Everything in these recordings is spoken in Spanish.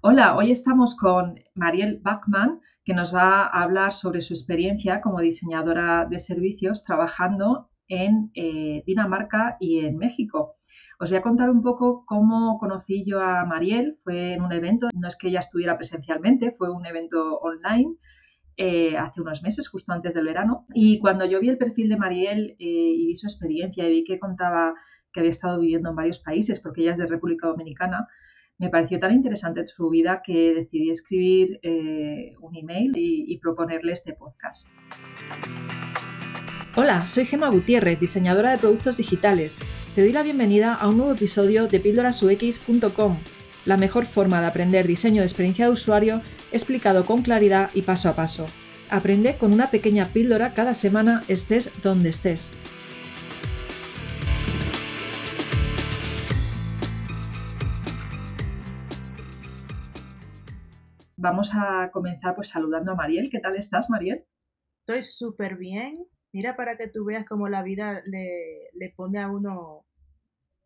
Hola, hoy estamos con Mariel Bachmann, que nos va a hablar sobre su experiencia como diseñadora de servicios trabajando en eh, Dinamarca y en México. Os voy a contar un poco cómo conocí yo a Mariel. Fue en un evento, no es que ella estuviera presencialmente, fue un evento online eh, hace unos meses, justo antes del verano. Y cuando yo vi el perfil de Mariel eh, y vi su experiencia y vi que contaba que había estado viviendo en varios países, porque ella es de República Dominicana, me pareció tan interesante su vida que decidí escribir eh, un email y, y proponerle este podcast. Hola, soy Gema Gutiérrez, diseñadora de productos digitales. Te doy la bienvenida a un nuevo episodio de píldorasux.com, la mejor forma de aprender diseño de experiencia de usuario explicado con claridad y paso a paso. Aprende con una pequeña píldora cada semana estés donde estés. Vamos a comenzar pues saludando a Mariel. ¿Qué tal estás, Mariel? Estoy súper bien. Mira para que tú veas cómo la vida le, le pone a uno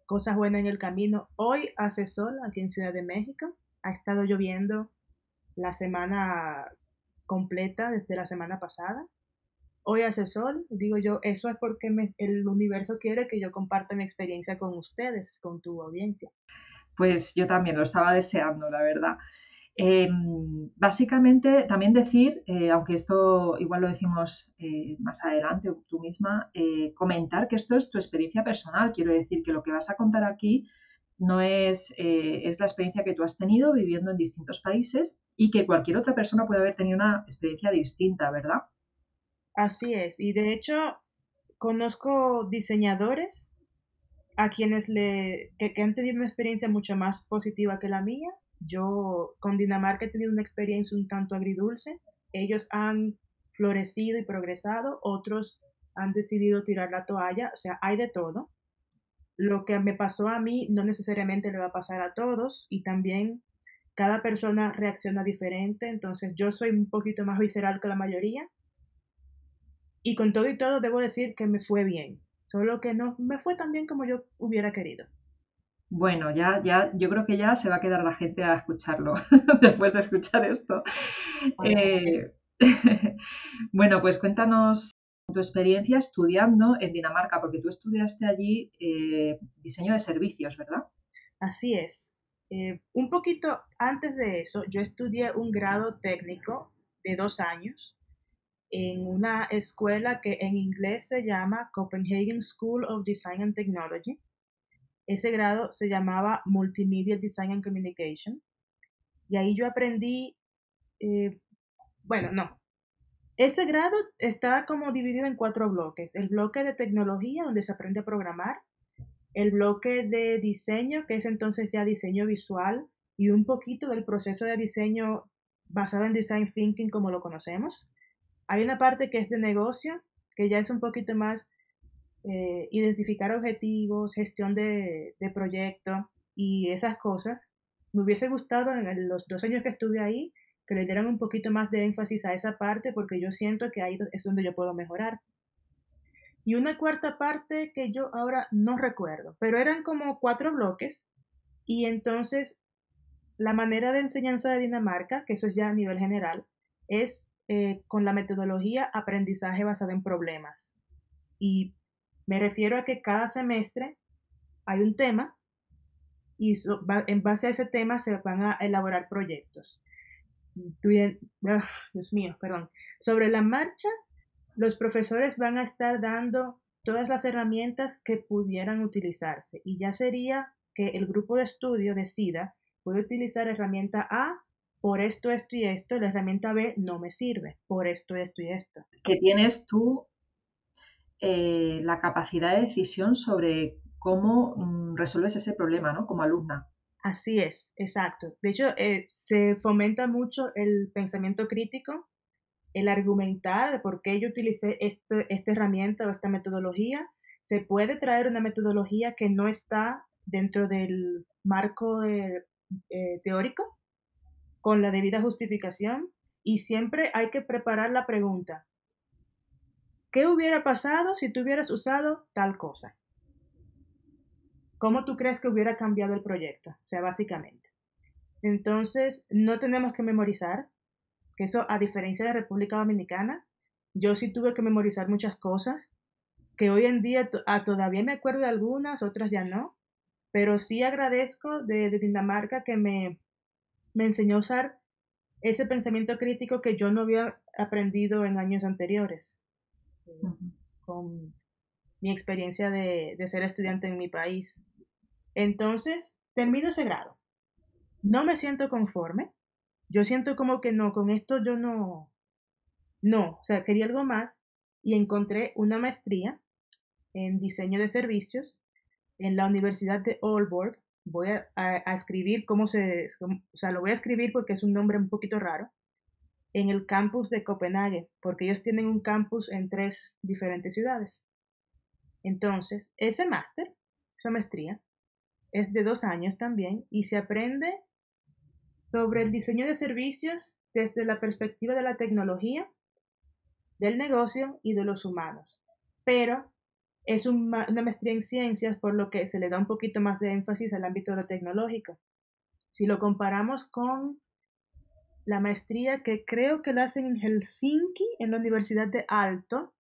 cosas buenas en el camino. Hoy hace sol aquí en Ciudad de México. Ha estado lloviendo la semana completa desde la semana pasada. Hoy hace sol, digo yo, eso es porque el universo quiere que yo comparta mi experiencia con ustedes, con tu audiencia. Pues yo también lo estaba deseando, la verdad. Em, básicamente, también decir, eh, aunque esto igual lo decimos eh, más adelante tú misma, eh, comentar que esto es tu experiencia personal. Quiero decir que lo que vas a contar aquí no es, es la experiencia que tú has tenido viviendo en distintos países y que cualquier otra persona puede haber tenido una experiencia distinta, ¿verdad? Así es. Y de hecho, conozco diseñadores a quienes le, que han tenido una experiencia mucho más positiva que la mía yo con Dinamarca he tenido una experiencia un tanto agridulce. Ellos han florecido y progresado, otros han decidido tirar la toalla, o sea, hay de todo. Lo que me pasó a mí no necesariamente le va a pasar a todos y también cada persona reacciona diferente, entonces yo soy un poquito más visceral que la mayoría. Y con todo y todo debo decir que me fue bien, solo que no me fue tan bien como yo hubiera querido. Bueno, ya, ya, yo creo que ya se va a quedar la gente a escucharlo después de escuchar esto. Eh, bueno, pues cuéntanos tu experiencia estudiando en Dinamarca, porque tú estudiaste allí eh, diseño de servicios, ¿verdad? Así es. Eh, un poquito antes de eso, yo estudié un grado técnico de dos años en una escuela que en inglés se llama Copenhagen School of Design and Technology ese grado se llamaba Multimedia Design and Communication. Y ahí yo aprendí, eh, bueno, no. Ese grado está como dividido en cuatro bloques. El bloque de tecnología, donde se aprende a programar. El bloque de diseño, que es entonces ya diseño visual y un poquito del proceso de diseño basado en design thinking como lo conocemos. Hay una parte que es de negocio, que ya es un poquito más eh, identificar objetivos, gestión de, de proyectos y esas cosas. Me hubiese gustado en los dos años que estuve ahí que le dieran un poquito más de énfasis a esa parte porque yo siento que ahí es donde yo puedo mejorar. Y una cuarta parte que yo ahora no recuerdo, pero eran como cuatro bloques y entonces la manera de enseñanza de Dinamarca, que eso es ya a nivel general, es eh, con la metodología aprendizaje basado en problemas. Y me refiero a que cada semestre hay un tema y en base a ese tema se van a elaborar proyectos. Ah, Dios mío, perdón. Sobre la marcha, los profesores van a estar dando todas las herramientas que pudieran utilizarse y ya sería que el grupo de estudio decida, puede utilizar herramienta A por esto, esto y esto, la herramienta B no me sirve, por esto, esto y esto. Que tienes tú eh, la capacidad de decisión sobre cómo mm, resuelves ese problema, ¿no? Como alumna. Así es, exacto. De hecho, eh, se fomenta mucho el pensamiento crítico, el argumentar de por qué yo utilicé este, esta herramienta o esta metodología. Se puede traer una metodología que no está dentro del marco eh, teórico con la debida justificación y siempre hay que preparar la pregunta, ¿Qué hubiera pasado si tú hubieras usado tal cosa? ¿Cómo tú crees que hubiera cambiado el proyecto? O sea, básicamente. Entonces, no tenemos que memorizar, que eso a diferencia de República Dominicana, yo sí tuve que memorizar muchas cosas, que hoy en día ah, todavía me acuerdo de algunas, otras ya no, pero sí agradezco de, Dinamarca que me, me enseñó a usar ese pensamiento crítico que yo no había aprendido en años anteriores, con mi experiencia de, ser estudiante en mi país. Entonces, termino ese grado. No me siento conforme. Yo siento como que no, con esto yo no, no, o sea, quería algo más y encontré una maestría en diseño de servicios en la Universidad de Aalborg. Voy a, escribir cómo se, o sea, lo voy a escribir porque es un nombre un poquito raro, en el campus de Copenhague, porque ellos tienen un campus en tres diferentes ciudades. Entonces, ese máster, esa maestría, es de dos años también y se aprende sobre el diseño de servicios desde la perspectiva de la tecnología, del negocio y de los humanos. Pero es una maestría en ciencias, por lo que se le da un poquito más de énfasis al ámbito de lo tecnológico. Si lo comparamos con la maestría que creo que la hacen en Helsinki, en la Universidad de Alto,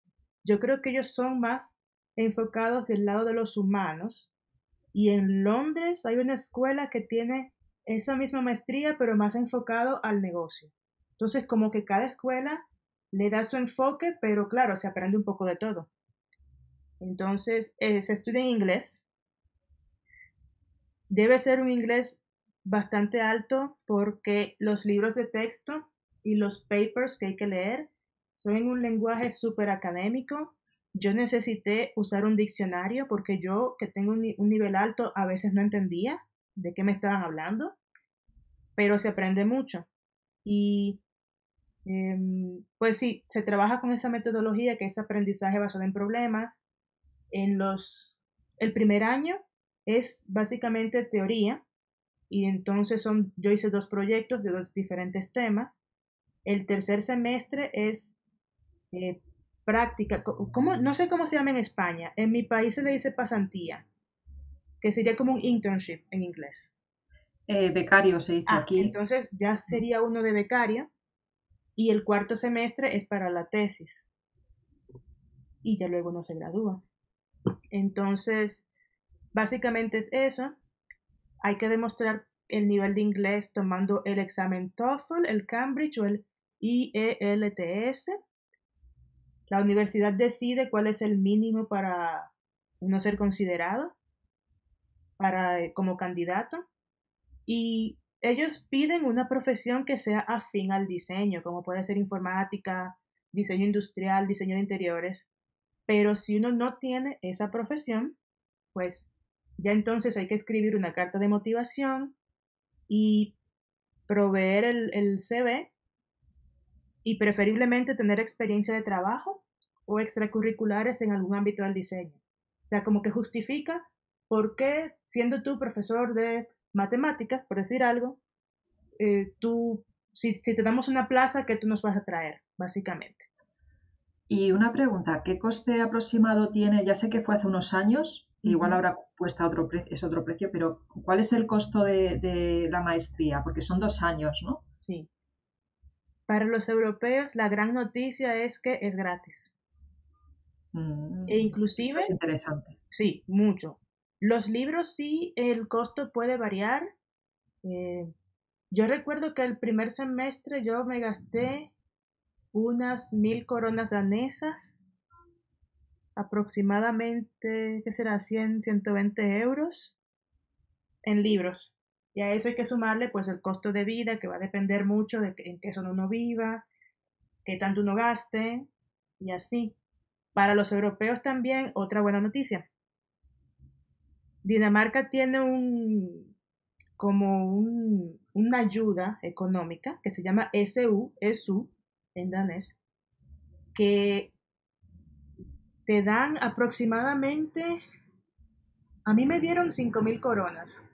yo creo que ellos son más enfocados del lado de los humanos. Y en Londres hay una escuela que tiene esa misma maestría, pero más enfocado al negocio. Entonces, como que cada escuela le da su enfoque, pero claro, se aprende un poco de todo. Entonces, eh, se estudia en inglés. Debe ser un inglés bastante alto porque los libros de texto y los papers que hay que leer son en un lenguaje súper académico. Yo necesité usar un diccionario porque yo, que tengo un, nivel alto, a veces no entendía de qué me estaban hablando, pero se aprende mucho. Y Em, pues sí, se trabaja con esa metodología que es aprendizaje basado en problemas. En los, el primer año es básicamente teoría y entonces son, yo hice dos proyectos de dos diferentes temas. El tercer semestre es eh, práctica, ¿cómo? no sé cómo se llama en España, en mi país se le dice pasantía, que sería como un internship en inglés. Eh, becario se dice ah, aquí. Entonces ya sería uno de becario y el cuarto semestre es para la tesis. Y ya luego no se gradúa. Entonces, básicamente es eso. Hay que demostrar el nivel de inglés tomando el examen TOEFL, el Cambridge o el IELTS. La universidad decide cuál es el mínimo para uno ser considerado para, eh, como candidato. Y ellos piden una profesión que sea afín al diseño, como puede ser informática, diseño industrial, diseño de interiores. Pero si uno no tiene esa profesión, pues ya entonces hay que escribir una carta de motivación y proveer el, el CV y preferiblemente tener experiencia de trabajo o extracurriculares en algún ámbito del diseño. O sea, como que justifica por qué siendo tú profesor de matemáticas, por decir algo, eh, tú, si, te damos una plaza, ¿qué tú nos vas a traer, básicamente? Y una pregunta, ¿qué coste aproximado tiene? Ya sé que fue hace unos años, igual ahora cuesta otro es otro precio, pero ¿cuál es el costo de, la maestría? Porque son dos años, ¿no? Sí. Para los europeos, la gran noticia es que es gratis. Mm, e inclusive... Es interesante. Sí, mucho. Los libros sí, el costo puede variar. Eh, yo recuerdo que el primer semestre yo me gasté unas mil coronas danesas, aproximadamente, ¿qué será? 100, 120 euros en libros. Y a eso hay que sumarle pues el costo de vida, que va a depender mucho de en qué zona uno viva, qué tanto uno gaste, y así. Para los europeos también, otra buena noticia. Dinamarca tiene un como un, una ayuda económica que se llama SU, SU en danés, que te dan aproximadamente, a mí me dieron mil coronas.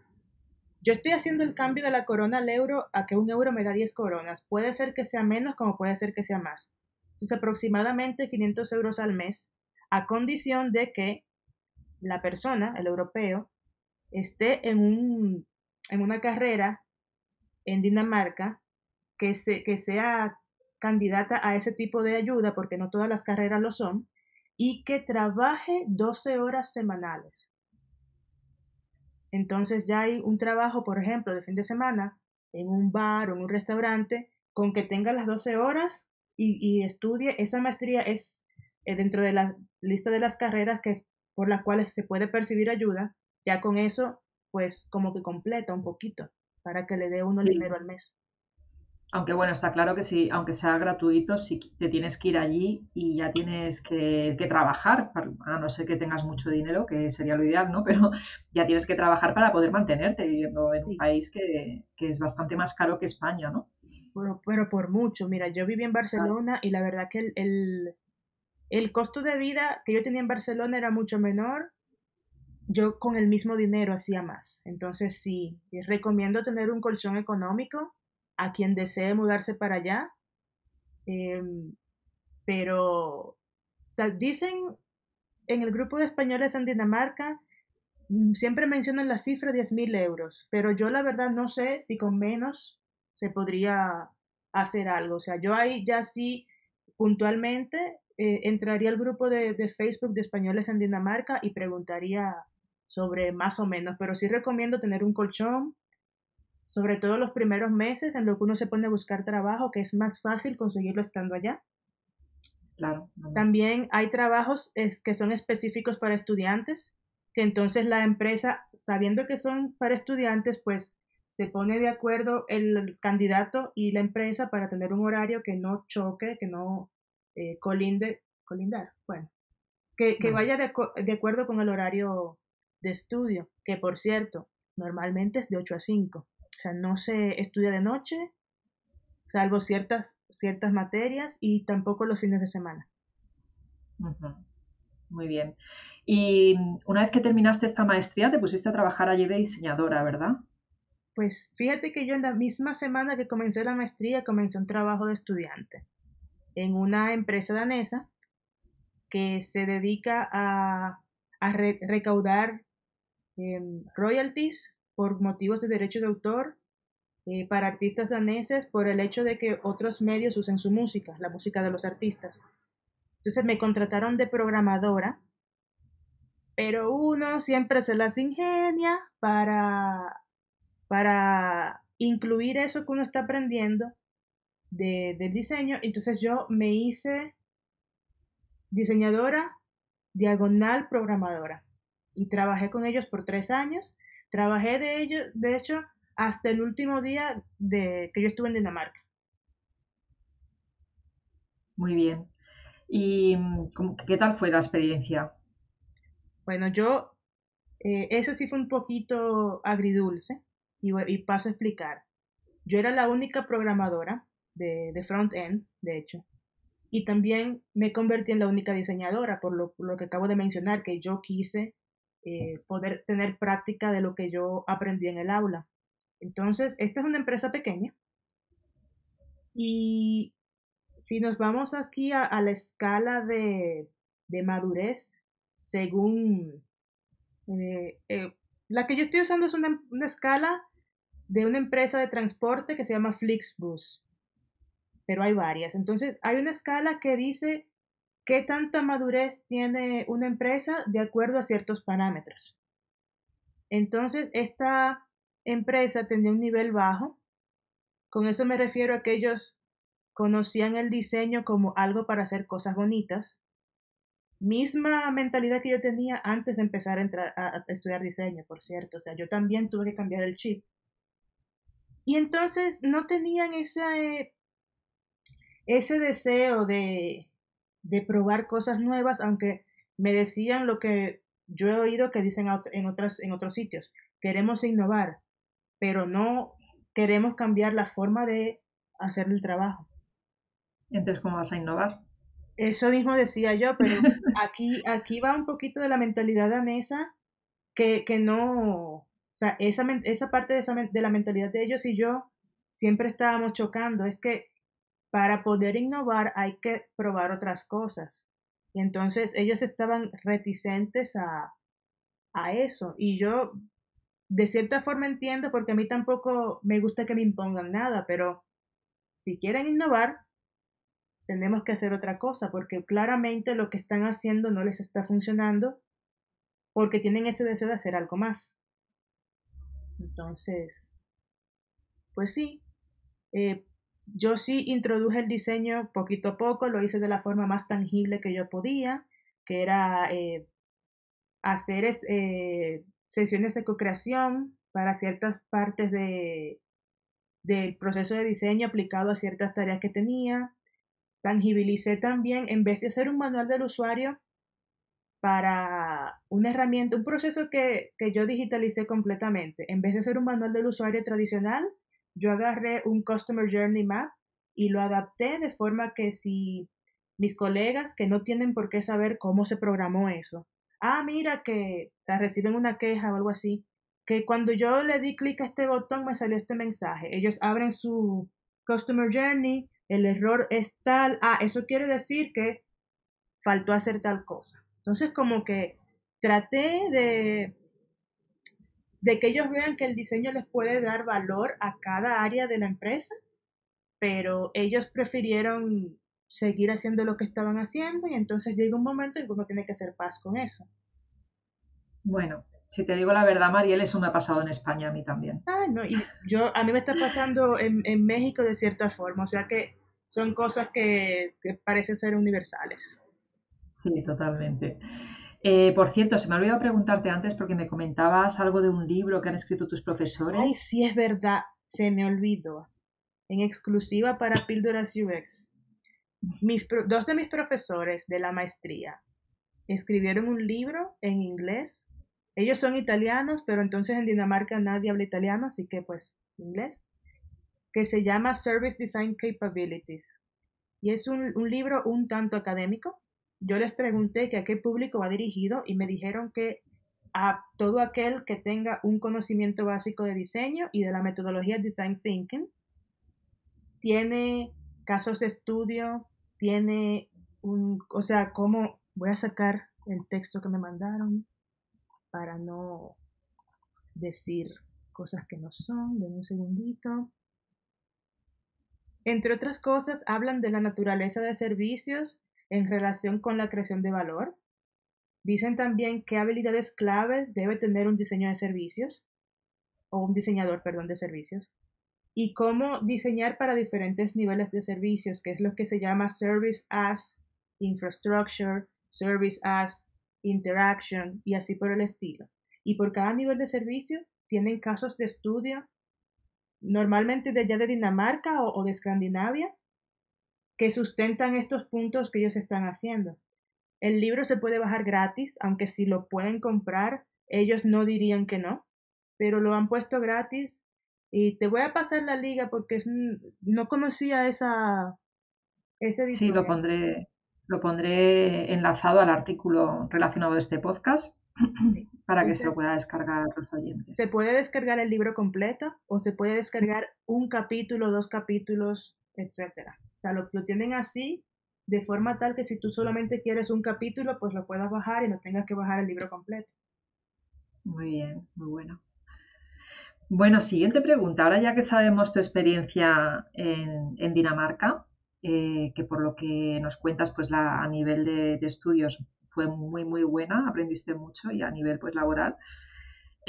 Yo estoy haciendo el cambio de la corona al euro a que un euro me da 10 coronas. Puede ser que sea menos como puede ser que sea más. Entonces aproximadamente 500 euros al mes, a condición de que la persona, el europeo, esté en, un, en una carrera en Dinamarca que, se, que sea candidata a ese tipo de ayuda, porque no todas las carreras lo son, y que trabaje 12 horas semanales. Entonces ya hay un trabajo, por ejemplo, de fin de semana en un bar o en un restaurante, con que tenga las 12 horas y, estudie. Esa maestría es eh, dentro de la lista de las carreras que, por las cuales se puede percibir ayuda. Ya con eso, pues como que completa un poquito para que le dé uno dinero al mes. Aunque bueno, está claro que si, aunque sea gratuito, si te tienes que ir allí y ya tienes que, trabajar, a no ser que tengas mucho dinero, que sería lo ideal, ¿no? Pero ya tienes que trabajar para poder mantenerte viviendo en un país que, es bastante más caro que España, ¿no? Bueno, pero por mucho. Mira, yo viví en Barcelona y la verdad que el, el costo de vida que yo tenía en Barcelona era mucho menor. Yo con el mismo dinero hacía más. Entonces sí, recomiendo tener un colchón económico a quien desee mudarse para allá. Em, pero, dicen en el grupo de españoles en Dinamarca, mm, siempre mencionan la cifra de 10.000 euros, pero yo la verdad no sé si con menos se podría hacer algo. O sea, yo ahí ya sí puntualmente eh, entraría al grupo de, de, Facebook de españoles en Dinamarca y preguntaría sobre más o menos, pero sí recomiendo tener un colchón, sobre todo los primeros meses en lo que uno se pone a buscar trabajo, que es más fácil conseguirlo estando allá. Claro. También hay trabajos que son específicos para estudiantes, que entonces la empresa, sabiendo que son para estudiantes, pues se pone de acuerdo el candidato y la empresa para tener un horario que no choque, que no eh, colinde, colindar, bueno, que, vaya de, de acuerdo con el horario de estudio, que por cierto, normalmente es de 8 a 5. O sea, no se estudia de noche, salvo ciertas, ciertas materias y tampoco los fines de semana. Muy bien. Y una vez que terminaste esta maestría, te pusiste a trabajar allí de diseñadora, ¿verdad? Pues fíjate que yo en la misma semana que comencé la maestría comencé un trabajo de estudiante en una empresa danesa que se dedica a, recaudar em, royalties por motivos de derecho de autor eh, para artistas daneses por el hecho de que otros medios usen su música, la música de los artistas. Entonces me contrataron de programadora, pero uno siempre se las ingenia para, para incluir eso que uno está aprendiendo de, del diseño. Entonces yo me hice diseñadora diagonal programadora y trabajé con ellos por tres años Trabajé de ello, de hecho, hasta el último día de que yo estuve en Dinamarca. Muy bien. ¿Y qué tal fue la experiencia? Bueno, yo, eh, eso sí fue un poquito agridulce y, y, paso a explicar. Yo era la única programadora de, de front-end, de hecho, y también me convertí en la única diseñadora, por lo, lo que acabo de mencionar, que yo quise eh, poder tener práctica de lo que yo aprendí en el aula. Entonces, esta es una empresa pequeña y si nos vamos aquí a, la escala de, madurez, según eh, eh, la que yo estoy usando es una, una, escala de una empresa de transporte que se llama Flixbus, pero hay varias. Entonces, hay una escala que dice ¿Qué tanta madurez tiene una empresa de acuerdo a ciertos parámetros? Entonces, esta empresa tenía un nivel bajo. Con eso me refiero a que conocían el diseño como algo para hacer cosas bonitas. Misma mentalidad que yo tenía antes de empezar a, estudiar diseño, por cierto. O sea, yo también tuve que cambiar el chip. Y entonces no tenían ese, ese deseo de, de probar cosas nuevas, aunque me decían lo que yo he oído que dicen en, otras, en otros sitios. Queremos innovar, pero no queremos cambiar la forma de hacer el trabajo. Entonces, ¿cómo vas a innovar? Eso mismo decía yo, pero aquí, aquí va un poquito de la mentalidad danesa que, que no, o sea, esa, esa parte de, esa, de la mentalidad de ellos y yo siempre estábamos chocando. Es que para poder innovar hay que probar otras cosas. Y entonces ellos estaban reticentes a, a eso. Y yo de cierta forma entiendo porque a mí tampoco me gusta que me impongan nada, pero si quieren innovar, tenemos que hacer otra cosa porque claramente lo que están haciendo no les está funcionando porque tienen ese deseo de hacer algo más. Entonces, pues sí, eh, yo sí introduje el diseño poquito a poco, lo hice de la forma más tangible que yo podía, que era eh, hacer eh, sesiones de co-creación para ciertas partes de, del proceso de diseño aplicado a ciertas tareas que tenía. Tangibilicé también, en vez de hacer un manual del usuario, para una herramienta, un proceso que, que yo digitalicé completamente. En vez de hacer un manual del usuario tradicional, yo agarré un Customer Journey Map y lo adapté de forma que si mis colegas que no tienen por qué saber cómo se programó eso, ah, mira que o reciben una queja o algo así, que cuando yo le di clic a este botón me salió este mensaje. Ellos abren su Customer Journey, el error es tal, ah, eso quiere decir que faltó hacer tal cosa. Entonces como que traté de de que ellos vean que el diseño les puede dar valor a cada área de la empresa, pero ellos prefirieron seguir haciendo lo que estaban haciendo y entonces llega un momento en que uno tiene que hacer paz con eso. Bueno, si te digo la verdad, Mariel, eso me ha pasado en España a mí también. Ah, no, y yo, a mí me está pasando en, México de cierta forma, o sea que son cosas que, que parecen ser universales. Sí, totalmente. Eh, por cierto, se me ha olvidado preguntarte antes porque me comentabas algo de un libro que han escrito tus profesores. Ay, sí, es verdad, se me olvidó. En exclusiva para Píldoras UX. Mis, dos de mis profesores de la maestría escribieron un libro en inglés. Ellos son italianos, pero entonces en Dinamarca nadie habla italiano, así que pues inglés, que se llama Service Design Capabilities. Y es un, un libro un tanto académico, yo les pregunté que a qué público va dirigido y me dijeron que a todo aquel que tenga un conocimiento básico de diseño y de la metodología Design Thinking. Tiene casos de estudio, tiene un, o sea, cómo voy a sacar el texto que me mandaron para no decir cosas que no son, de un segundito. Entre otras cosas, hablan de la naturaleza de servicios en relación con la creación de valor. Dicen también qué habilidades clave debe tener un diseño de servicios o un diseñador, perdón, de servicios y cómo diseñar para diferentes niveles de servicios, que es lo que se llama Service as Infrastructure, Service as Interaction y así por el estilo. Y por cada nivel de servicio tienen casos de estudio, normalmente de allá de Dinamarca o de Escandinavia, que sustentan estos puntos que ellos están haciendo. El libro se puede bajar gratis, aunque si lo pueden comprar, ellos no dirían que no, pero lo han puesto gratis y te voy a pasar la liga porque no conocía esa ese Sí, lo pondré lo pondré enlazado al artículo relacionado a este podcast para que se lo pueda descargar los oyentes. Se puede descargar el libro completo o se puede descargar un capítulo, dos capítulos, etcétera. O sea, lo, tienen así, de forma tal que si tú solamente quieres un capítulo, pues lo puedas bajar y no tengas que bajar el libro completo. Muy bien, muy bueno. Bueno, siguiente pregunta. Ahora ya que sabemos tu experiencia en, Dinamarca, eh, que por lo que nos cuentas, pues la, a nivel de, de, estudios fue muy, muy buena, aprendiste mucho y a nivel pues laboral,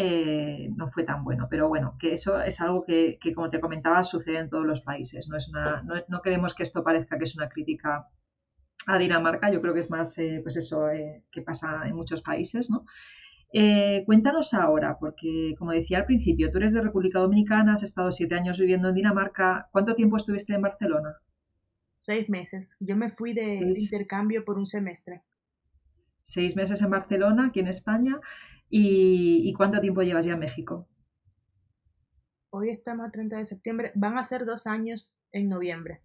eh, no fue tan bueno. Pero bueno, que eso es algo que, como te comentaba, sucede en todos los países. No, es no, queremos que esto parezca que es una crítica a Dinamarca, yo creo que es más, eh, pues eso, eh, que pasa en muchos países, ¿no? cuéntanos ahora, porque como decía al principio, tú eres de República Dominicana, has estado siete años viviendo en Dinamarca. ¿Cuánto tiempo estuviste en Barcelona? Seis meses. Yo me fui de intercambio por un semestre. Seis meses en Barcelona, aquí en España. ¿Y, cuánto tiempo llevas ya en México? Hoy estamos a 30 de septiembre. Van a ser dos años en noviembre.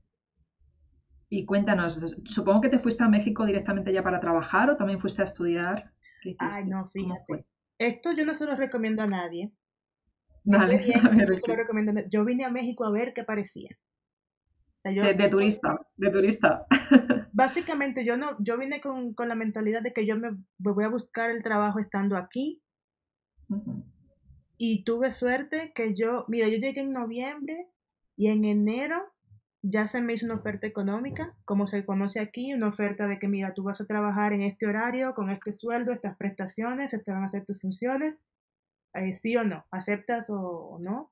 Y cuéntanos, supongo que te fuiste a México directamente ya para trabajar o también fuiste a estudiar. Ay, no, fíjate. Esto yo no se lo recomiendo a nadie. Vale, yo vine a México a ver qué parecía. De, turista, de turista. Básicamente yo no, yo vine con, la mentalidad de que yo me, voy a buscar el trabajo estando aquí. Y tuve suerte que yo, mira, yo llegué en noviembre y en enero ya se me hizo una oferta económica, como se conoce aquí, una oferta de que, mira, tú vas a trabajar en este horario, con este sueldo, estas prestaciones, estas van a ser tus funciones, eh, sí o no, aceptas o, no.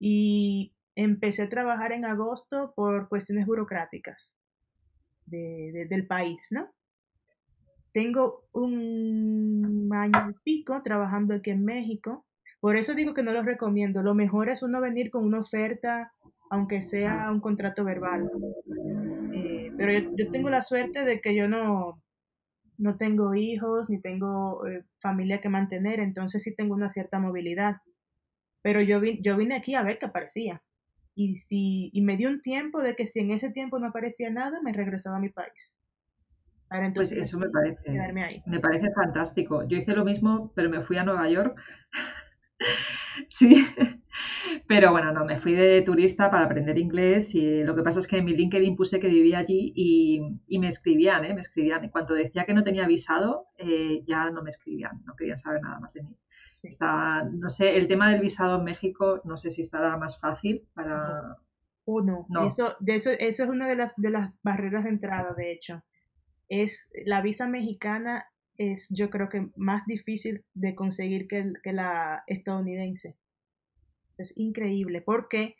Y empecé a trabajar en agosto por cuestiones burocráticas del país, ¿no? Tengo un año y pico trabajando aquí en México. Por eso digo que no lo recomiendo. Lo mejor es uno venir con una oferta, aunque sea un contrato verbal. Eh, pero yo, tengo la suerte de que yo no, no tengo hijos ni tengo eh, familia que mantener, entonces sí tengo una cierta movilidad. Pero yo, vine aquí a ver qué aparecía. Y, si, y me dio un tiempo de que si en ese tiempo no aparecía nada, me regresaba a mi país pues eso me parece, me parece fantástico. Yo hice lo mismo, pero me fui a Nueva York. sí, pero bueno, no, me fui de turista para aprender inglés y lo que pasa es que en mi LinkedIn puse que vivía allí y, me escribían, ¿eh? Me escribían. En cuanto decía que no tenía visado, eh, ya no me escribían, no querían saber nada más de mí. No sé, el tema del visado en México, no sé si estará más fácil para... O no, Eso, de eso, eso es una de las, de las barreras de entrada, de hecho. Es la visa mexicana es yo creo que más difícil de conseguir que, la estadounidense. Es increíble porque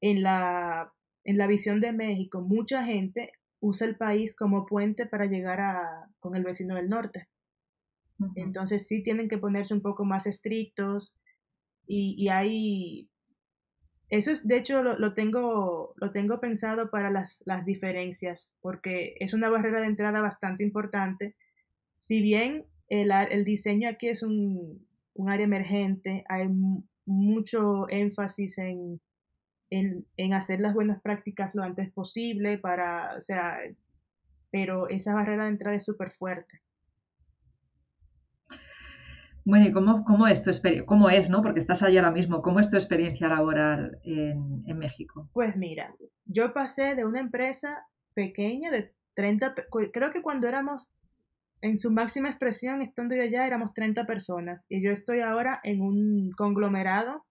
en la, en la visión de México mucha gente usa el país como puente para llegar a, con el vecino del norte. Entonces sí tienen que ponerse un poco más estrictos y, y hay eso es, de hecho, lo, tengo, lo tengo pensado para las, diferencias, porque es una barrera de entrada bastante importante. Si bien el, el diseño aquí es un, área emergente, hay mucho énfasis en, en, hacer las buenas prácticas lo antes posible para, o sea, pero esa barrera de entrada es súper fuerte. Bueno, ¿y cómo, cómo, es tu cómo es, no? Porque estás allí ahora mismo. ¿Cómo es tu experiencia laboral en, en, México? Pues mira, yo pasé de una empresa pequeña de 30, creo que cuando éramos en su máxima expresión, estando yo allá, éramos 30 personas. Y yo estoy ahora en un conglomerado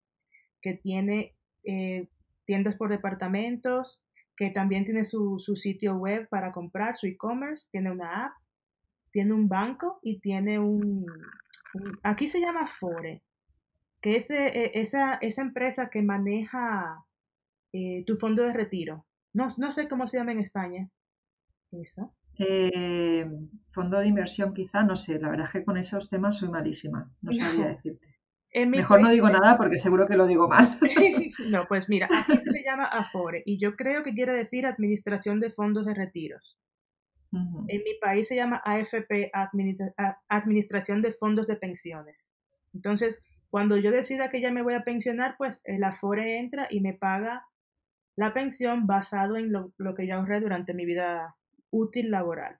que tiene eh, tiendas por departamentos, que también tiene su, su sitio web para comprar, su e-commerce, tiene una app, tiene un banco y tiene un, aquí se llama Fore, que es eh, esa, esa empresa que maneja eh, tu fondo de retiro. No, no sé cómo se llama en España. ¿Eso? Eh, fondo de inversión quizá, no sé, la verdad es que con esos temas soy malísima, no sabría decirte. Mejor no digo nada porque seguro que lo digo mal. no, pues mira, aquí se le llama Afore y yo creo que quiere decir Administración de Fondos de Retiros. En mi país se llama AFP, Administración de Fondos de Pensiones. Entonces, cuando yo decida que ya me voy a pensionar, pues el Afore entra y me paga la pensión basado en lo, que ya ahorré durante mi vida útil laboral.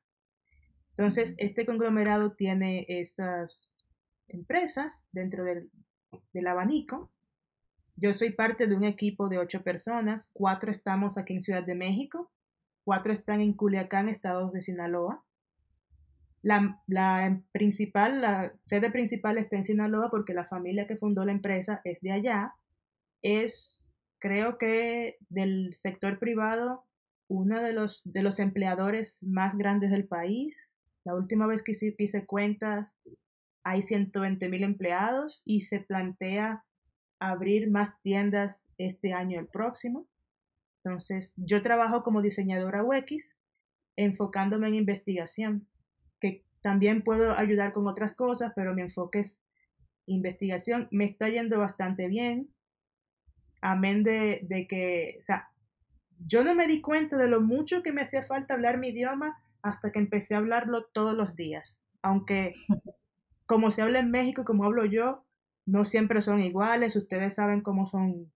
Entonces, este conglomerado tiene esas empresas dentro del, del abanico. Yo soy parte de un equipo de ocho personas, cuatro estamos aquí en Ciudad de México cuatro están en Culiacán, estados de Sinaloa. La, principal, la sede principal está en Sinaloa porque la familia que fundó la empresa es de allá. Es, creo que del sector privado, uno de los, de los empleadores más grandes del país. La última vez que hice, cuentas, hay 120 mil empleados y se plantea abrir más tiendas este año el próximo. Entonces, yo trabajo como diseñadora UX, enfocándome en investigación, que también puedo ayudar con otras cosas, pero mi enfoque es investigación. Me está yendo bastante bien, amén de, de que, o sea, yo no me di cuenta de lo mucho que me hacía falta hablar mi idioma hasta que empecé a hablarlo todos los días. Aunque como se habla en México, como hablo yo, no siempre son iguales. Ustedes saben cómo son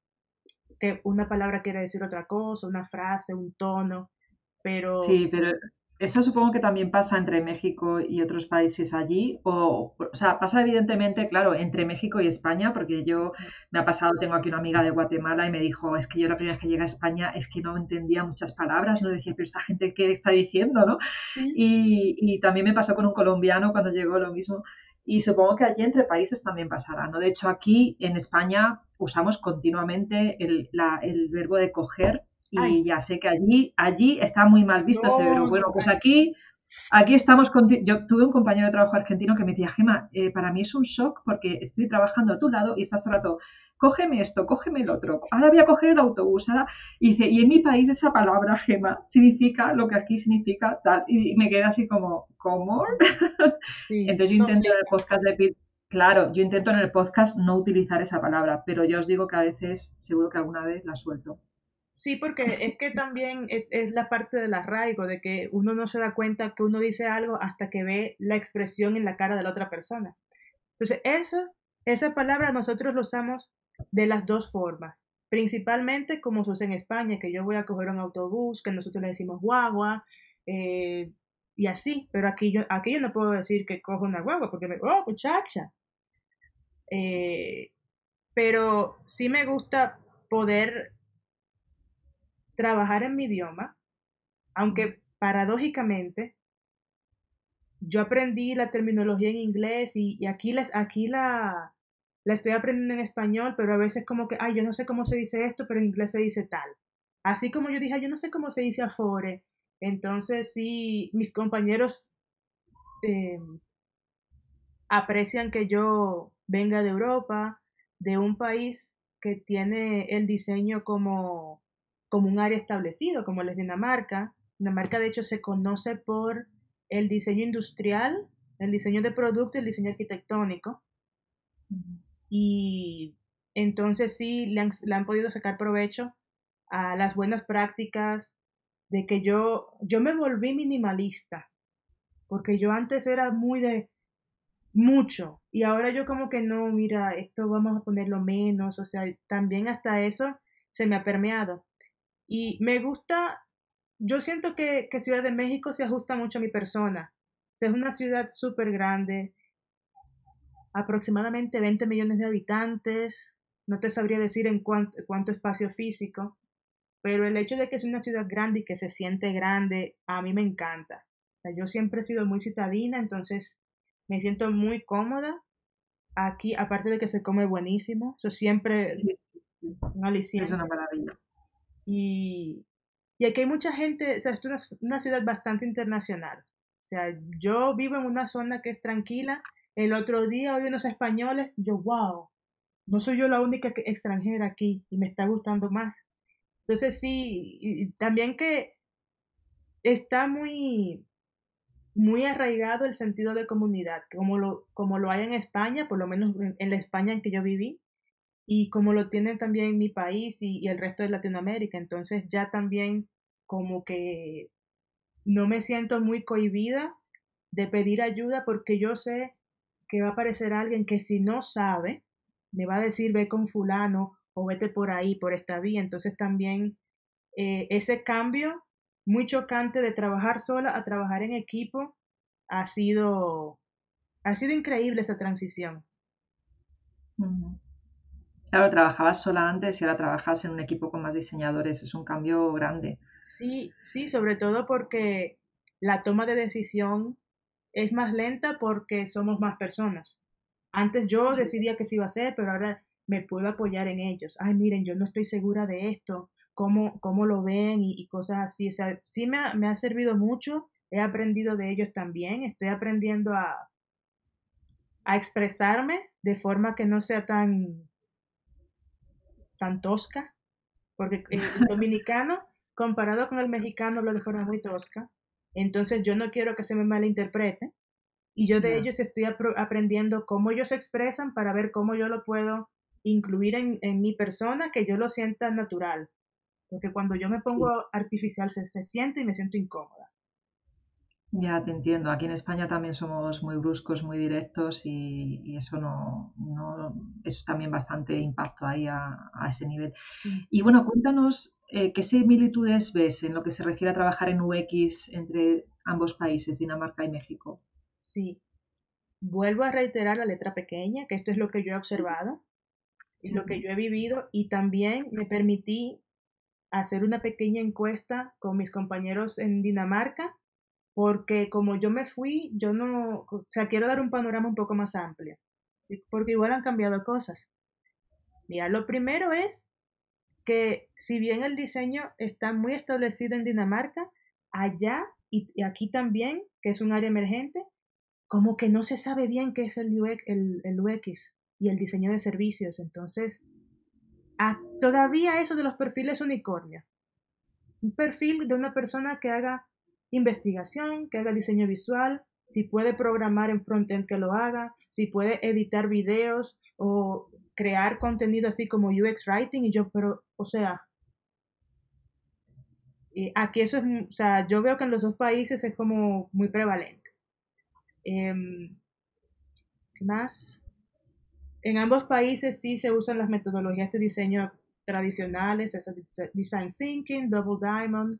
que una palabra quiere decir otra cosa, una frase, un tono, pero... Sí, pero eso supongo que también pasa entre México y otros países allí, o, o sea, pasa evidentemente, claro, entre México y España, porque yo me ha pasado, tengo aquí una amiga de Guatemala y me dijo, es que yo la primera vez que llegué a España es que no entendía muchas palabras, no decía, pero esta gente qué está diciendo, ¿no? Y, y también me pasó con un colombiano cuando llegó lo mismo. Y supongo que allí entre países también pasará, ¿no? De hecho, aquí en España usamos continuamente el, verbo de coger y ya sé que allí, allí está muy mal visto ese verbo. Bueno, pues aquí Aquí estamos con... Yo tuve un compañero de trabajo argentino que me decía, Gema, eh, para mí es un shock porque estoy trabajando a tu lado y estás todo el rato, cógeme esto, cógeme el otro, ahora voy a coger el autobús, ahora... Y dice, y en mi país esa palabra, Gema, significa lo que aquí significa tal. Y me queda así como, ¿cómo? Entonces yo intento en el podcast de Claro, yo intento en el podcast no utilizar esa palabra, pero ya os digo que a veces, seguro que alguna vez la suelto. Sí, porque es que también es, la parte del arraigo, de que uno no se da cuenta que uno dice algo hasta que ve la expresión en la cara de la otra persona. Entonces, eso, esa palabra nosotros lo usamos de las dos formas, principalmente como se usa en España, que yo voy a coger un autobús, que nosotros le decimos guagua, eh, y así, pero aquí yo, aquí yo no puedo decir que cojo una guagua, porque me, oh, muchacha. Eh, pero sí me gusta poder trabajar en mi idioma, aunque paradójicamente yo aprendí la terminología en inglés y, aquí, aquí la, la estoy aprendiendo en español, pero a veces como que, ay, yo no sé cómo se dice esto, pero en inglés se dice tal. Así como yo dije, yo no sé cómo se dice afore. Entonces sí, mis compañeros eh, aprecian que yo venga de Europa, de un país que tiene el diseño como como un área establecido, como la es Dinamarca. Dinamarca, de hecho, se conoce por el diseño industrial, el diseño de producto y el diseño arquitectónico. Y entonces sí le han, podido sacar provecho a las buenas prácticas de que yo, yo me volví minimalista, porque yo antes era muy de mucho y ahora yo como que no, mira, esto vamos a ponerlo menos, o sea, también hasta eso se me ha permeado. Y me gusta, yo siento que, Ciudad de México se ajusta mucho a mi persona. Es una ciudad súper grande, aproximadamente 20 millones de habitantes, no te sabría decir en cuánto, cuánto espacio físico, pero el hecho de que es una ciudad grande y que se siente grande, a mí me encanta. yo siempre he sido muy citadina, entonces me siento muy cómoda. Aquí, aparte de que se come buenísimo, eso siempre sí. Es una maravilla. Y, y aquí hay mucha gente, o sea, es una, una ciudad bastante internacional. O sea, yo vivo en una zona que es tranquila. El otro día oí unos españoles, yo, wow, no soy yo la única extranjera aquí y me está gustando más. Entonces sí, y también que está muy, muy arraigado el sentido de comunidad, como lo, como lo hay en España, por lo menos en la España en que yo viví, y como lo tienen también mi país y, el resto de Latinoamérica. Entonces ya también como que no me siento muy cohibida de pedir ayuda porque yo sé que va a aparecer alguien que si no sabe, me va a decir ve con fulano o vete por ahí, por esta vía. Entonces también eh, ese cambio muy chocante de trabajar sola a trabajar en equipo ha sido, ha sido increíble esa transición. Claro, trabajabas sola antes y ahora trabajas en un equipo con más diseñadores. Es un cambio grande. Sí, sí, sobre todo porque la toma de decisión es más lenta porque somos más personas. Antes yo decidía qué se iba a hacer, pero ahora me puedo apoyar en ellos. Ay, miren, yo no estoy segura de esto, cómo, cómo lo ven y, cosas así. O sea, sí me ha, me ha servido mucho, he aprendido de ellos también, estoy aprendiendo a, a expresarme de forma que no sea tan tan tosca, porque el dominicano comparado con el mexicano lo de forma muy tosca, entonces yo no quiero que se me malinterprete y yo de ellos estoy aprendiendo cómo ellos se expresan para ver cómo yo lo puedo incluir en, mi persona, que yo lo sienta natural, porque cuando yo me pongo artificial se, se siente y me siento incómoda. Ya te entiendo. Aquí en España también somos muy bruscos, muy directos y, eso no, no, es también bastante impacto ahí a, ese nivel. Mm. Y bueno, cuéntanos eh, qué similitudes ves en lo que se refiere a trabajar en UX entre ambos países, Dinamarca y México. Sí. Vuelvo a reiterar la letra pequeña, que esto es lo que yo he observado y lo que yo he vivido y también me permití hacer una pequeña encuesta con mis compañeros en Dinamarca porque como yo me fui, yo no, o sea, quiero dar un panorama un poco más amplio, porque igual han cambiado cosas. Mira, lo primero es que si bien el diseño está muy establecido en Dinamarca, allá y, aquí también, que es un área emergente, como que no se sabe bien qué es el UX, el, UX y el diseño de servicios. Entonces, todavía eso de los perfiles unicornios. Un perfil de una persona que haga investigación, que haga diseño visual, si puede programar en frontend que lo haga, si puede editar videos o crear contenido así como UX Writing y yo, pero, o sea, aquí eso es, o sea, yo veo que en los dos países es como muy prevalente. Em, ¿Qué más? En ambos países sí se usan las metodologías de diseño tradicionales, Design Thinking, Double Diamond,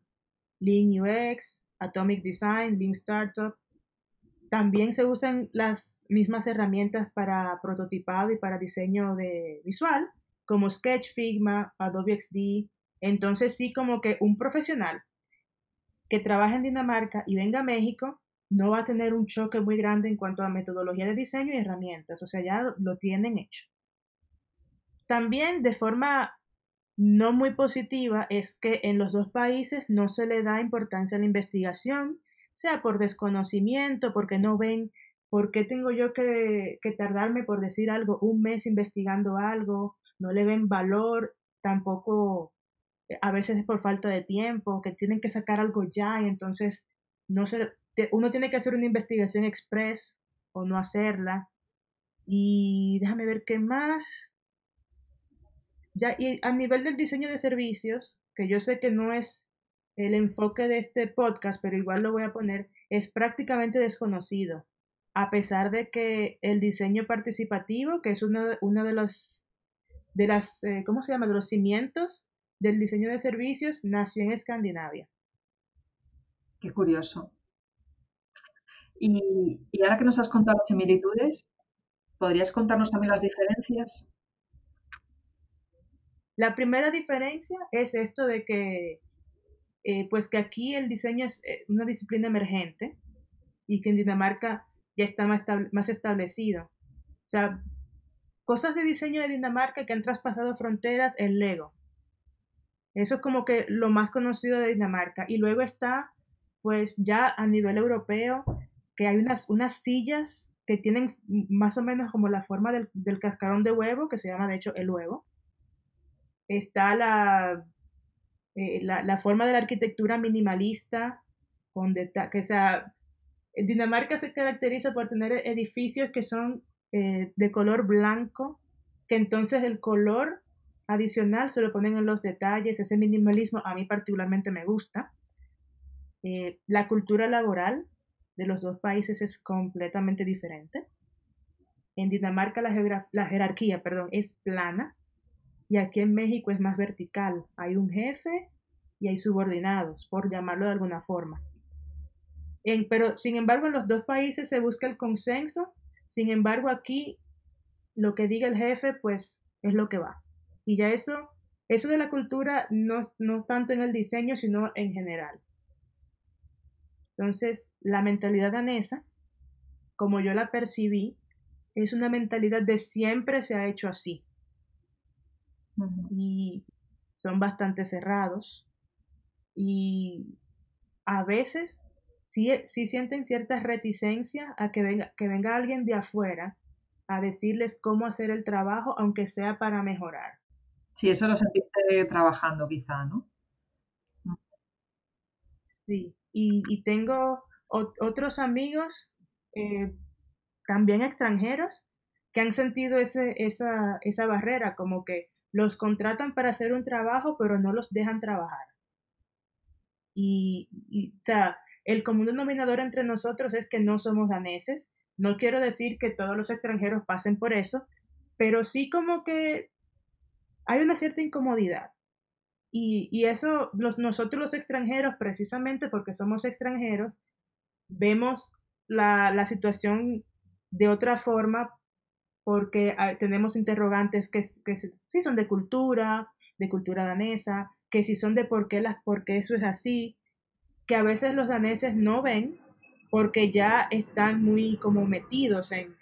Lean UX, Atomic Design, Lean Startup, también se usan las mismas herramientas para prototipado y para diseño de visual, como Sketch, Figma, Adobe XD. Entonces sí, como que un profesional que trabaja en Dinamarca y venga a México no va a tener un choque muy grande en cuanto a metodología de diseño y herramientas, o sea, ya lo tienen hecho. También de forma no muy positiva es que en los dos países no se le da importancia a la investigación sea por desconocimiento, porque no ven por qué tengo yo que, tardarme por decir algo un mes investigando algo, no le ven valor, tampoco eh, a veces es por falta de tiempo, que tienen que sacar algo ya y entonces no se, uno tiene que hacer una investigación express o no hacerla. Y déjame ver qué más. Ya, y a nivel del diseño de servicios, que yo sé que no es el enfoque de este podcast, pero igual lo voy a poner, es prácticamente desconocido, a pesar de que el diseño participativo, que es uno, uno de los, de las, eh, ¿cómo se llama?, de los cimientos del diseño de servicios, nació en Escandinavia. Qué curioso. Y, y ahora que nos has contado similitudes, ¿podrías contarnos también las diferencias? La primera diferencia es esto de que eh, pues que aquí el diseño es eh, una disciplina emergente y que en Dinamarca ya está más, establecido. O sea, cosas de diseño de Dinamarca que han traspasado fronteras, el Lego. Eso es como que lo más conocido de Dinamarca. Y luego está, pues ya a nivel europeo, que hay unas, unas sillas que tienen más o menos como la forma del, del cascarón de huevo, que se llama de hecho el huevo. Está la eh, la, forma de la arquitectura minimalista, con que sea, Dinamarca se caracteriza por tener edificios que son eh, de color blanco, que entonces el color adicional se lo ponen en los detalles, ese minimalismo a mí particularmente me gusta. Eh, la cultura laboral de los dos países es completamente diferente. En Dinamarca la, la jerarquía perdón, es plana, y aquí en México es más vertical. Hay un jefe y hay subordinados, por llamarlo de alguna forma. pero, sin embargo, en los dos países se busca el consenso. Sin embargo, aquí lo que diga el jefe, pues es lo que va. Y ya eso, eso de la cultura no, no tanto en el diseño, sino en general. Entonces, la mentalidad danesa, como yo la percibí, es una mentalidad de siempre se ha hecho así y son bastante cerrados y a veces sí, sí sienten cierta reticencia a que venga, que venga alguien de afuera a decirles cómo hacer el trabajo, aunque sea para mejorar. Sí, eso lo sentiste trabajando quizá, ¿no? Sí, y, tengo otros amigos eh, también extranjeros que han sentido ese, esa, esa barrera, como que los contratan para hacer un trabajo, pero no los dejan trabajar. Y, o sea, el común denominador entre nosotros es que no somos daneses. No quiero decir que todos los extranjeros pasen por eso, pero sí como que hay una cierta incomodidad. Y, eso, los, nosotros los extranjeros, precisamente porque somos extranjeros, vemos la, la situación de otra forma porque ah, tenemos interrogantes que, que si son de cultura, de cultura danesa, que si son de por qué, las, por qué eso es así. que a veces los daneses no ven porque ya están muy como metidos en,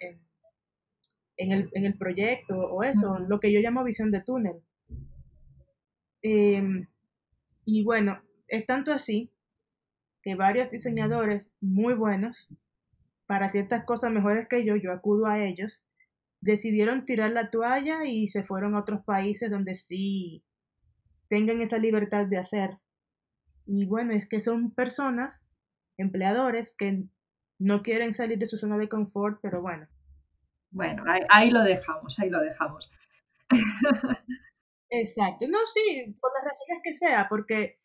en, el, proyecto o eso, lo que yo llamo visión de túnel. Em, y bueno, es tanto así que varios diseñadores muy buenos, para ciertas cosas mejores que yo, yo acudo a ellos, decidieron tirar la toalla y se fueron a otros países donde sí tengan esa libertad de hacer. Y bueno, es que son personas, empleadores, que no quieren salir de su zona de confort, pero bueno. Bueno, ahí, lo dejamos, ahí lo dejamos. Exacto, no, sí, por las razones que sea, porque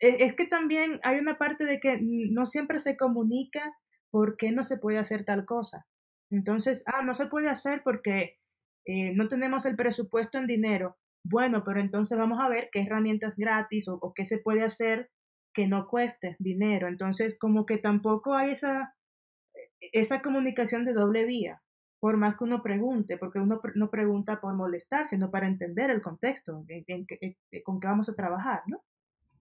e, es que también hay una parte de que no siempre se comunica por qué no se puede hacer tal cosa. Entonces, ah, no se puede hacer porque eh, no tenemos el presupuesto en dinero. Bueno, pero entonces vamos a ver qué herramientas gratis o, qué se puede hacer que no cueste dinero. Entonces, como que tampoco hay esa, esa comunicación de doble vía, por más que uno pregunte, porque uno no pregunta por molestar, sino para entender el contexto en, con que vamos a trabajar, ¿no?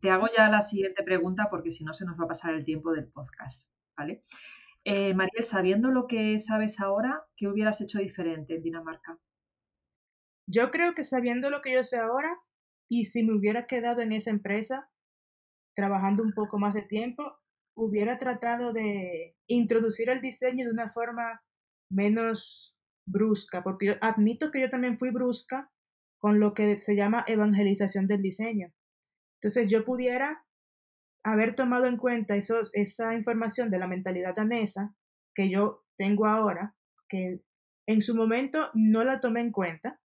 Te hago ya la siguiente pregunta porque si no se nos va a pasar el tiempo del podcast, ¿vale? Eh, Mariel, sabiendo lo que sabes ahora, ¿qué hubieras hecho diferente en Dinamarca? Yo creo que sabiendo lo que yo sé ahora, y si me hubiera quedado en esa empresa, trabajando un poco más de tiempo, hubiera tratado de introducir el diseño de una forma menos brusca, porque yo admito que yo también fui brusca con lo que se llama evangelización del diseño. Entonces yo pudiera haber tomado en cuenta esa información de la mentalidad danesa que yo tengo ahora, que en su momento no la tomé en cuenta.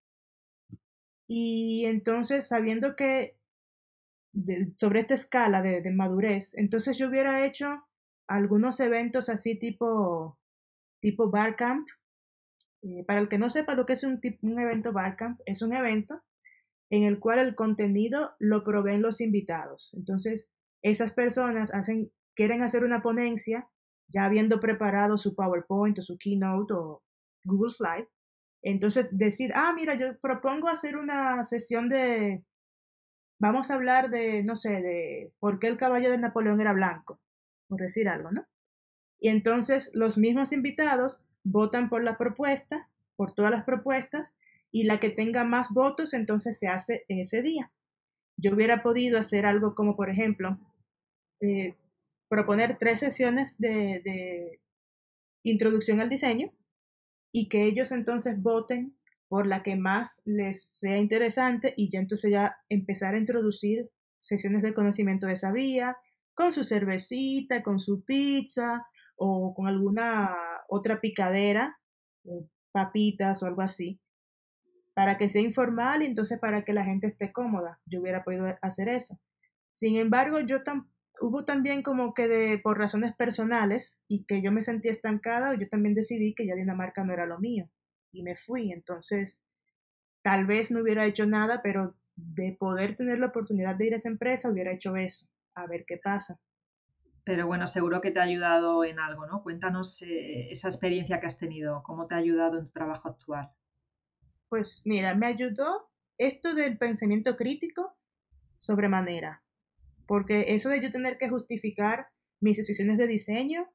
Y entonces, sabiendo que sobre esta escala de, madurez, entonces yo hubiera hecho algunos eventos así tipo, tipo Barcamp. Eh, para el que no sepa lo que es un, un evento Barcamp, es un evento en el cual el contenido lo proveen los invitados. Entonces, esas personas quieren hacer una ponencia ya habiendo preparado su PowerPoint o su Keynote o Google Slide. Entonces decir, ah, mira, yo propongo hacer una sesión de, vamos a hablar de, no sé, de por qué el caballo de Napoleón era blanco, por decir algo, ¿no? Y entonces los mismos invitados votan por la propuesta, por todas las propuestas, y la que tenga más votos entonces se hace ese día. Yo hubiera podido hacer algo como, por ejemplo, eh, proponer tres sesiones de, introducción al diseño y que ellos entonces voten por la que más les sea interesante y ya entonces ya empezar a introducir sesiones de conocimiento de esa vía, con su cervecita, con su pizza o con alguna otra picadera, papitas o algo así, para que sea informal y entonces para que la gente esté cómoda. Yo hubiera podido hacer eso. Sin embargo, yo tampoco hubo también como que de, por razones personales y que yo me sentí estancada, yo también decidí que ya Dinamarca no era lo mío y me fui. Entonces, tal vez no hubiera hecho nada, pero de poder tener la oportunidad de ir a esa empresa, hubiera hecho eso, a ver qué pasa. Pero bueno, seguro que te ha ayudado en algo, ¿no? Cuéntanos eh, esa experiencia que has tenido, cómo te ha ayudado en tu trabajo actual. Pues mira, me ayudó esto del pensamiento crítico sobremanera porque eso de yo tener que justificar mis decisiones de diseño,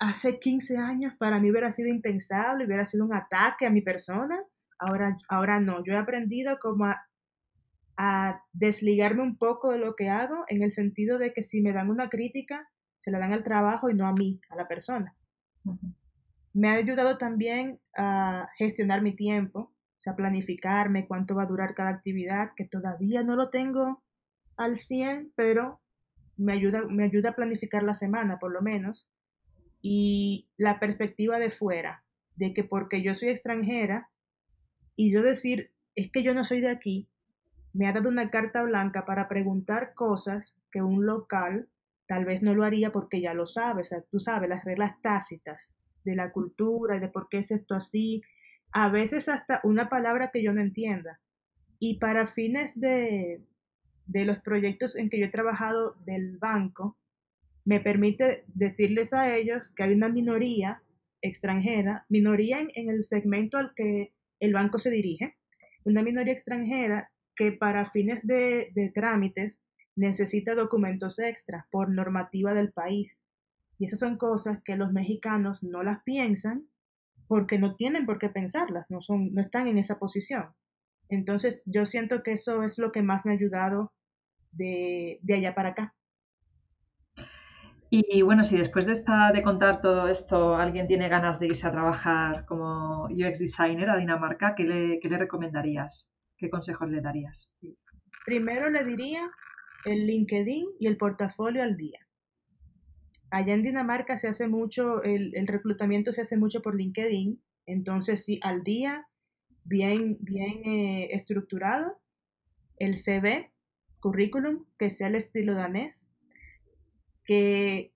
hace 15 años para mí hubiera sido impensable, hubiera sido un ataque a mi persona. Ahora, ahora no, yo he aprendido como a, desligarme un poco de lo que hago en el sentido de que si me dan una crítica, se la dan al trabajo y no a mí, a la persona. Me ha ayudado también a gestionar mi tiempo, o sea, planificarme cuánto va a durar cada actividad, que todavía no lo tengo al 100, pero me ayuda, me ayuda a planificar la semana por lo menos. Y la perspectiva de fuera, de que porque yo soy extranjera y yo decir, es que yo no soy de aquí, me ha dado una carta blanca para preguntar cosas que un local tal vez no lo haría porque ya lo sabe, o sea, tú sabes, las reglas tácitas de la cultura y de por qué es esto así, a veces hasta una palabra que yo no entienda. Y para fines de, de los proyectos en que yo he trabajado del banco me permite decirles a ellos que hay una minoría extranjera, minoría en, el segmento al que el banco se dirige, una minoría extranjera que para fines de, trámites necesita documentos extra por normativa del país. Y esas son cosas que los mexicanos no las piensan porque no tienen por qué pensarlas, no, son, no están en esa posición. Entonces yo siento que eso es lo que más me ha ayudado de, de allá para acá. Y bueno, si después de, esta, de contar todo esto alguien tiene ganas de irse a trabajar como UX designer a Dinamarca, ¿qué le, qué le recomendarías? ¿Qué consejos le darías? Primero le diría el LinkedIn y el portafolio al día. Allá en Dinamarca se hace mucho, el, el reclutamiento se hace mucho por LinkedIn, entonces sí, al día, bien, bien eh, estructurado, el CV, currículum, que sea el estilo danés, que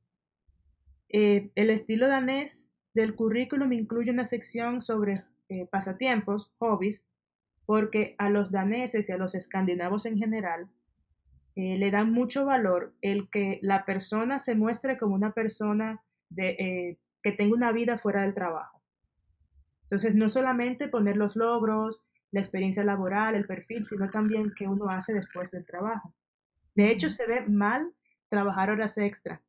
eh, el estilo danés del currículum incluye una sección sobre eh, pasatiempos, hobbies, porque a los daneses y a los escandinavos en general eh, le dan mucho valor el que la persona se muestre como una persona que tenga una vida fuera del trabajo. Entonces, no solamente poner los logros, la experiencia laboral, el perfil, sino también qué uno hace después del trabajo. De hecho, se ve mal trabajar horas extra.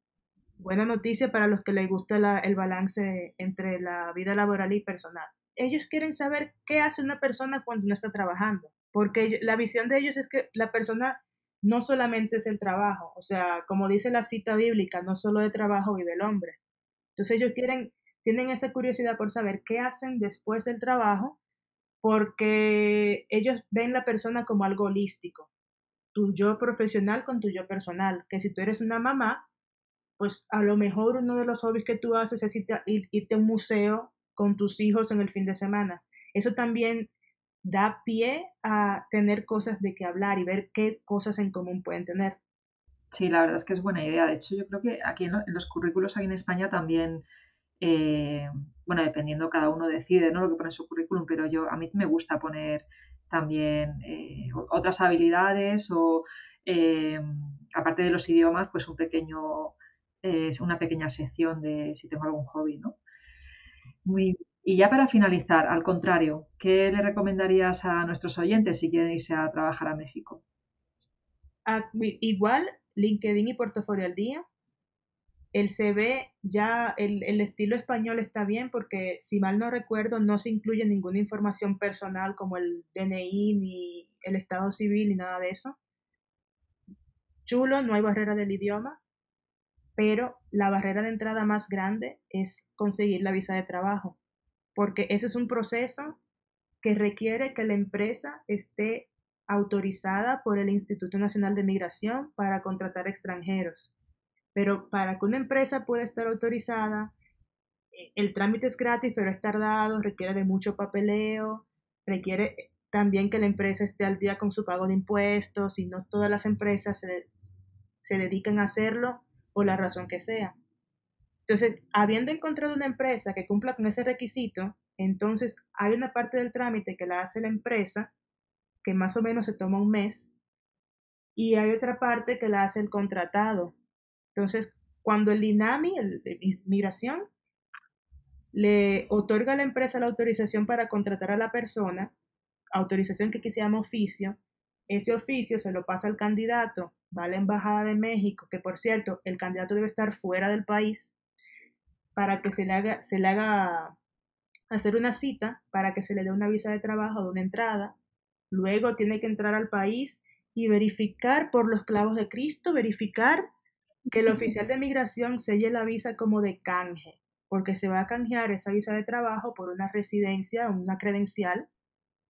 Buena noticia para los que les gusta el balance entre la vida laboral y personal. Ellos quieren saber qué hace una persona cuando no está trabajando, porque la visión de ellos es que la persona no solamente es el trabajo, o sea, como dice la cita bíblica, no solo de trabajo vive el hombre. Entonces ellos quieren, tienen esa curiosidad por saber qué hacen después del trabajo, porque ellos ven la persona como algo holístico tu yo profesional con tu yo personal. Que si tú eres una mamá, pues a lo mejor uno de los hobbies que tú haces es irte, a un museo con tus hijos en el fin de semana. Eso también da pie a tener cosas de qué hablar y ver qué cosas en común pueden tener. Sí, la verdad es que es buena idea. De hecho, yo creo que aquí en, los currículos aquí en España también, eh, bueno, dependiendo cada uno decide ¿no? lo que pone en su currículum, pero yo a mí me gusta poner también eh, otras habilidades o eh, aparte de los idiomas, pues un pequeño, una pequeña sección de si tengo algún hobby, ¿no? y ya para finalizar, al contrario, ¿qué le recomendarías a nuestros oyentes si quieren irse a trabajar a México? Ah, igual, LinkedIn y portafolio al día, el CV ya, el, el, estilo español está bien porque si mal no recuerdo no se incluye ninguna información personal como el DNI ni el estado civil ni nada de eso. Chulo, no hay barrera del idioma, pero la barrera de entrada más grande es conseguir la visa de trabajo, porque ese es un proceso que requiere que la empresa esté autorizada por el Instituto Nacional de Migración para contratar extranjeros. Pero para que una empresa pueda estar autorizada, eh, el trámite es gratis, pero es tardado, requiere de mucho papeleo, requiere eh, también que la empresa esté al día con su pago de impuestos y no todas las empresas se, se dedican a hacerlo por la razón que sea. Entonces, habiendo encontrado una empresa que cumpla con ese requisito, entonces hay una parte del trámite que la hace la empresa, que más o menos se toma un mes, y hay otra parte que la hace el contratado, entonces, cuando el INAMI, el de migración, le otorga a la empresa la autorización para contratar a la persona, autorización que aquí se llama oficio, ese oficio se lo pasa al candidato, va a la Embajada de México, que por cierto, el candidato debe estar fuera del país, para que se le haga, se le haga hacer una cita, para que se le dé una visa de trabajo, de una entrada. Luego tiene que entrar al país y verificar por los clavos de Cristo, verificar que el oficial de migración selle la visa como de canje, porque se va a canjear esa visa de trabajo por una residencia, una credencial,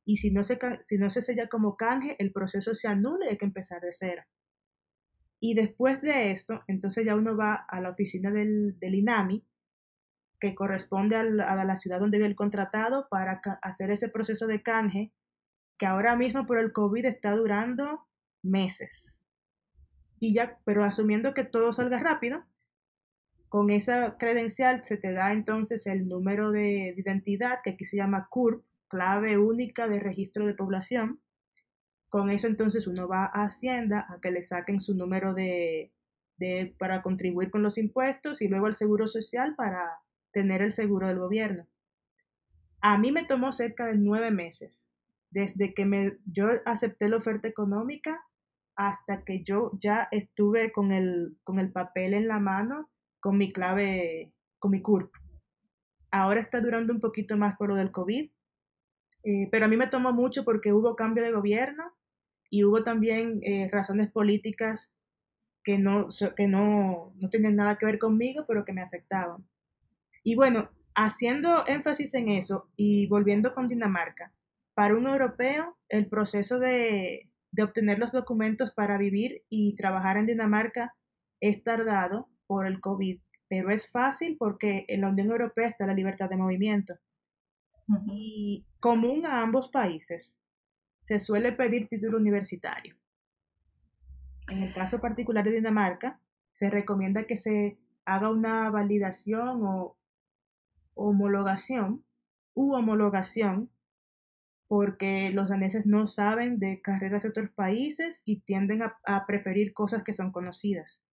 y si no se, si no se sella como canje, el proceso se anula y hay que empezar de cero. Y después de esto, entonces ya uno va a la oficina del, del INAMI, que corresponde a la, ciudad donde vive el contratado, para hacer ese proceso de canje, que ahora mismo por el COVID está durando meses y ya, pero asumiendo que todo salga rápido, con esa credencial se te da entonces el número de, identidad, que aquí se llama CURP, clave única de registro de población. Con eso entonces uno va a Hacienda a que le saquen su número de, de, para contribuir con los impuestos y luego el seguro social para tener el seguro del gobierno. A mí me tomó cerca de nueve meses, desde que me, yo acepté la oferta económica hasta que yo ya estuve con el, con el papel en la mano, con mi clave, con mi CURP. Ahora está durando un poquito más por lo del COVID, eh, pero a mí me tomó mucho porque hubo cambio de gobierno y hubo también eh, razones políticas que, no, que no, no tenían nada que ver conmigo, pero que me afectaban. Y bueno, haciendo énfasis en eso y volviendo con Dinamarca, para un europeo el proceso de, de obtener los documentos para vivir y trabajar en Dinamarca es tardado por el COVID, pero es fácil porque en la Unión Europea está la libertad de movimiento. Y común a ambos países, se suele pedir título universitario. En el caso particular de Dinamarca, se recomienda que se haga una validación o homologación u homologación porque los daneses no saben de carreras de otros países y tienden a, preferir cosas que son conocidas.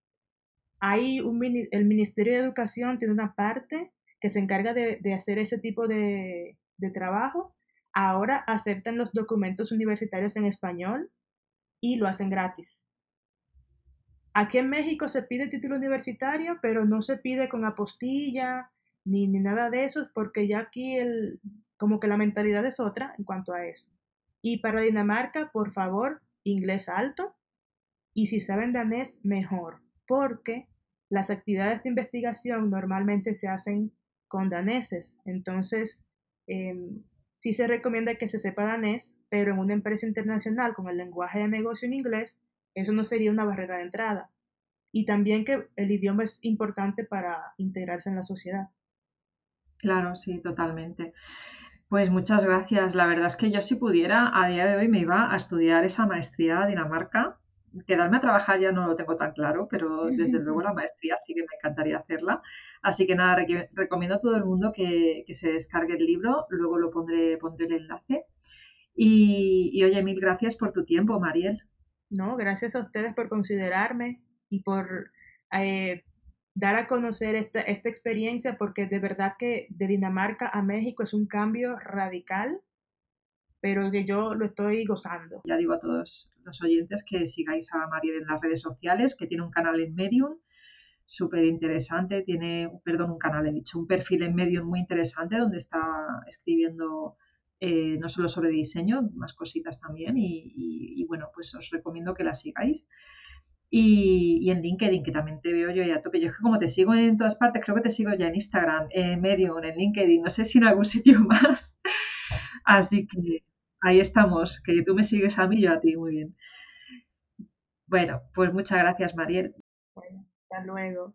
Hay un, el Ministerio de Educación tiene una parte que se encarga de, hacer ese tipo de, de trabajo. Ahora aceptan los documentos universitarios en español y lo hacen gratis. Aquí en México se pide título universitario, pero no se pide con apostilla ni, ni nada de eso, porque ya aquí el, como que la mentalidad es otra en cuanto a eso. Y para Dinamarca, por favor, inglés alto. Y si saben danés, mejor, porque las actividades de investigación normalmente se hacen con daneses. Entonces, em, sí se recomienda que se sepa danés, pero en una empresa internacional con el lenguaje de negocio en inglés, eso no sería una barrera de entrada. Y también que el idioma es importante para integrarse en la sociedad. Claro, sí, totalmente. Pues muchas gracias. La verdad es que yo si pudiera, a día de hoy me iba a estudiar esa maestría a Dinamarca. Quedarme a trabajar ya no lo tengo tan claro, pero desde luego la maestría sí que me encantaría hacerla. Así que nada, recomiendo a todo el mundo que, se descargue el libro, luego lo pondré, pondré el enlace. Y, oye, mil gracias por tu tiempo, Mariel. No, gracias a ustedes por considerarme y por eh, dar a conocer esta, esta experiencia porque de verdad que de Dinamarca a México es un cambio radical, pero que yo lo estoy gozando. Ya digo a todos los oyentes que sigáis a Mariel en las redes sociales, que tiene un canal en Medium súper interesante, tiene, perdón, un canal, he dicho, un perfil en Medium muy interesante donde está escribiendo eh, no solo sobre diseño, más cositas también y, y, bueno, pues os recomiendo que la sigáis. Y, en LinkedIn, que también te veo yo ya a tope. Yo es que como te sigo en todas partes, creo que te sigo ya en Instagram, en Medium, en LinkedIn, no sé si en algún sitio más. Así que ahí estamos, que tú me sigues a mí y yo a ti, muy bien. Bueno, pues muchas gracias, Mariel. Bueno, hasta luego.